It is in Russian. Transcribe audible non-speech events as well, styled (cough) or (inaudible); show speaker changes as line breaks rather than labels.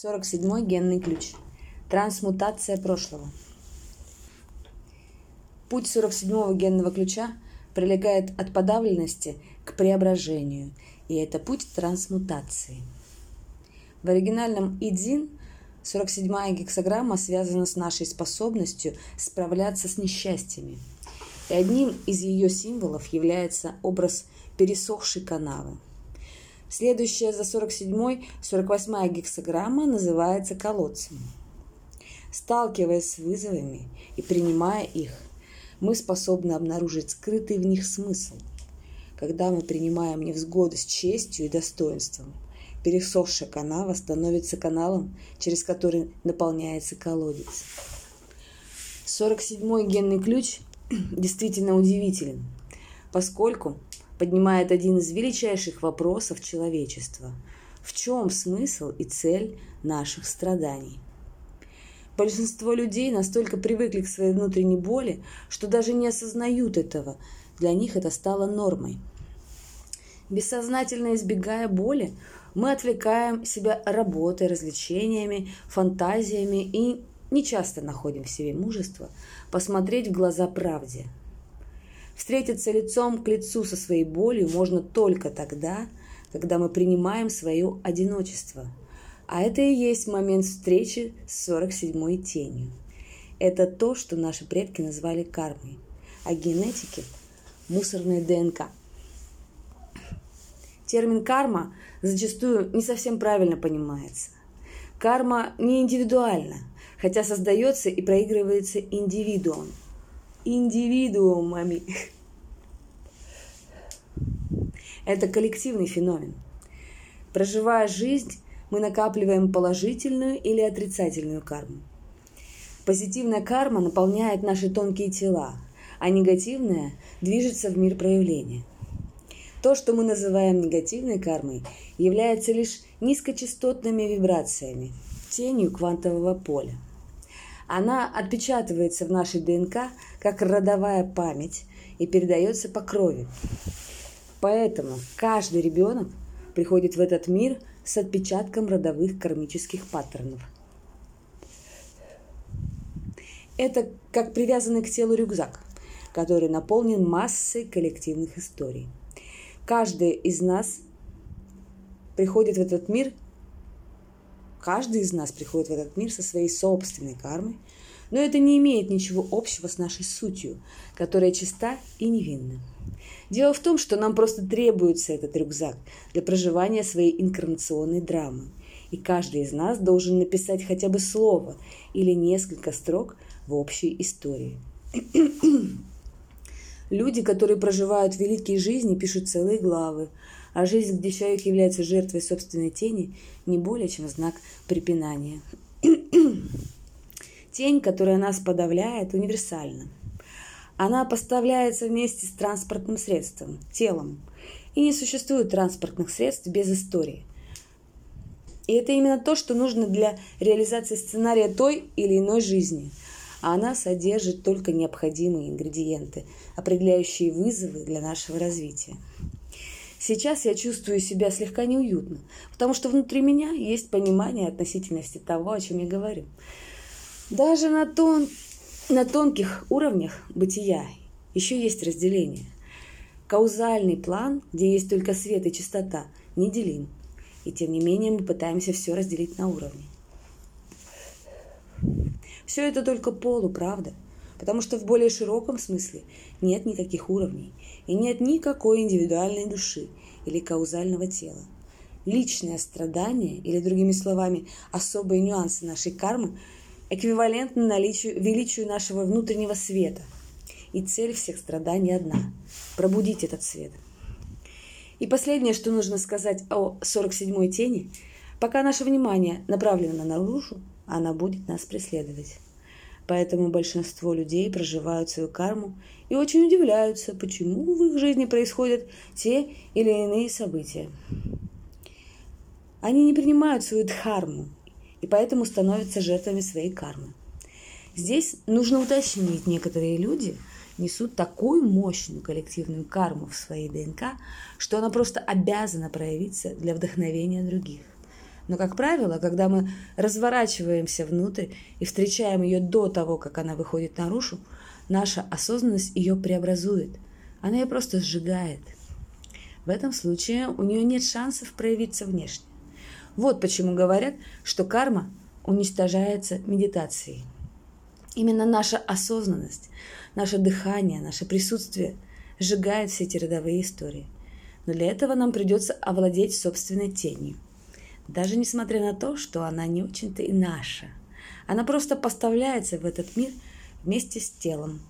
47 генный ключ. Трансмутация прошлого. Путь 47-го генного ключа прилегает от подавленности к преображению, и это путь трансмутации. В оригинальном Идзин 47-я гексограмма связана с нашей способностью справляться с несчастьями. И одним из ее символов является образ пересохшей канавы – Следующая за 47-й, 48-я гексограмма называется колодцем. Сталкиваясь с вызовами и принимая их, мы способны обнаружить скрытый в них смысл. Когда мы принимаем невзгоды с честью и достоинством, пересохшая канава становится каналом, через который наполняется колодец. 47-й генный ключ (clears throat) действительно удивителен, поскольку поднимает один из величайших вопросов человечества. В чем смысл и цель наших страданий? Большинство людей настолько привыкли к своей внутренней боли, что даже не осознают этого. Для них это стало нормой. Бессознательно избегая боли, мы отвлекаем себя работой, развлечениями, фантазиями и не часто находим в себе мужество посмотреть в глаза правде – Встретиться лицом к лицу со своей болью можно только тогда, когда мы принимаем свое одиночество. А это и есть момент встречи с 47-й тенью. Это то, что наши предки назвали кармой, а генетики – мусорной ДНК. Термин «карма» зачастую не совсем правильно понимается. Карма не индивидуальна, хотя создается и проигрывается индивидуум – индивидуумами. Это коллективный феномен. Проживая жизнь, мы накапливаем положительную или отрицательную карму. Позитивная карма наполняет наши тонкие тела, а негативная движется в мир проявления. То, что мы называем негативной кармой, является лишь низкочастотными вибрациями, тенью квантового поля – она отпечатывается в нашей ДНК как родовая память и передается по крови. Поэтому каждый ребенок приходит в этот мир с отпечатком родовых кармических паттернов. Это как привязанный к телу рюкзак, который наполнен массой коллективных историй. Каждый из нас приходит в этот мир Каждый из нас приходит в этот мир со своей собственной кармой, но это не имеет ничего общего с нашей сутью, которая чиста и невинна. Дело в том, что нам просто требуется этот рюкзак для проживания своей инкарнационной драмы. И каждый из нас должен написать хотя бы слово или несколько строк в общей истории. (clears throat) Люди, которые проживают великие жизни, пишут целые главы, а жизнь, где человек является жертвой собственной тени, не более чем знак препинания. (clears throat) Тень, которая нас подавляет, универсальна. Она поставляется вместе с транспортным средством, телом. И не существует транспортных средств без истории. И это именно то, что нужно для реализации сценария той или иной жизни. А она содержит только необходимые ингредиенты, определяющие вызовы для нашего развития. Сейчас я чувствую себя слегка неуютно, потому что внутри меня есть понимание относительности того, о чем я говорю. Даже на, тон, на тонких уровнях бытия еще есть разделение. Каузальный план, где есть только свет и чистота, неделим. И тем не менее мы пытаемся все разделить на уровне. Все это только полуправда – потому что в более широком смысле нет никаких уровней и нет никакой индивидуальной души или каузального тела. Личное страдание, или другими словами, особые нюансы нашей кармы, эквивалентны наличию, величию нашего внутреннего света. И цель всех страданий одна – пробудить этот свет. И последнее, что нужно сказать о 47-й тени, пока наше внимание направлено наружу, она будет нас преследовать. Поэтому большинство людей проживают свою карму и очень удивляются, почему в их жизни происходят те или иные события. Они не принимают свою дхарму и поэтому становятся жертвами своей кармы. Здесь нужно уточнить, некоторые люди несут такую мощную коллективную карму в своей ДНК, что она просто обязана проявиться для вдохновения других. Но, как правило, когда мы разворачиваемся внутрь и встречаем ее до того, как она выходит наружу, наша осознанность ее преобразует. Она ее просто сжигает. В этом случае у нее нет шансов проявиться внешне. Вот почему говорят, что карма уничтожается медитацией. Именно наша осознанность, наше дыхание, наше присутствие сжигает все эти родовые истории. Но для этого нам придется овладеть собственной тенью – даже несмотря на то, что она не очень-то и наша. Она просто поставляется в этот мир вместе с телом.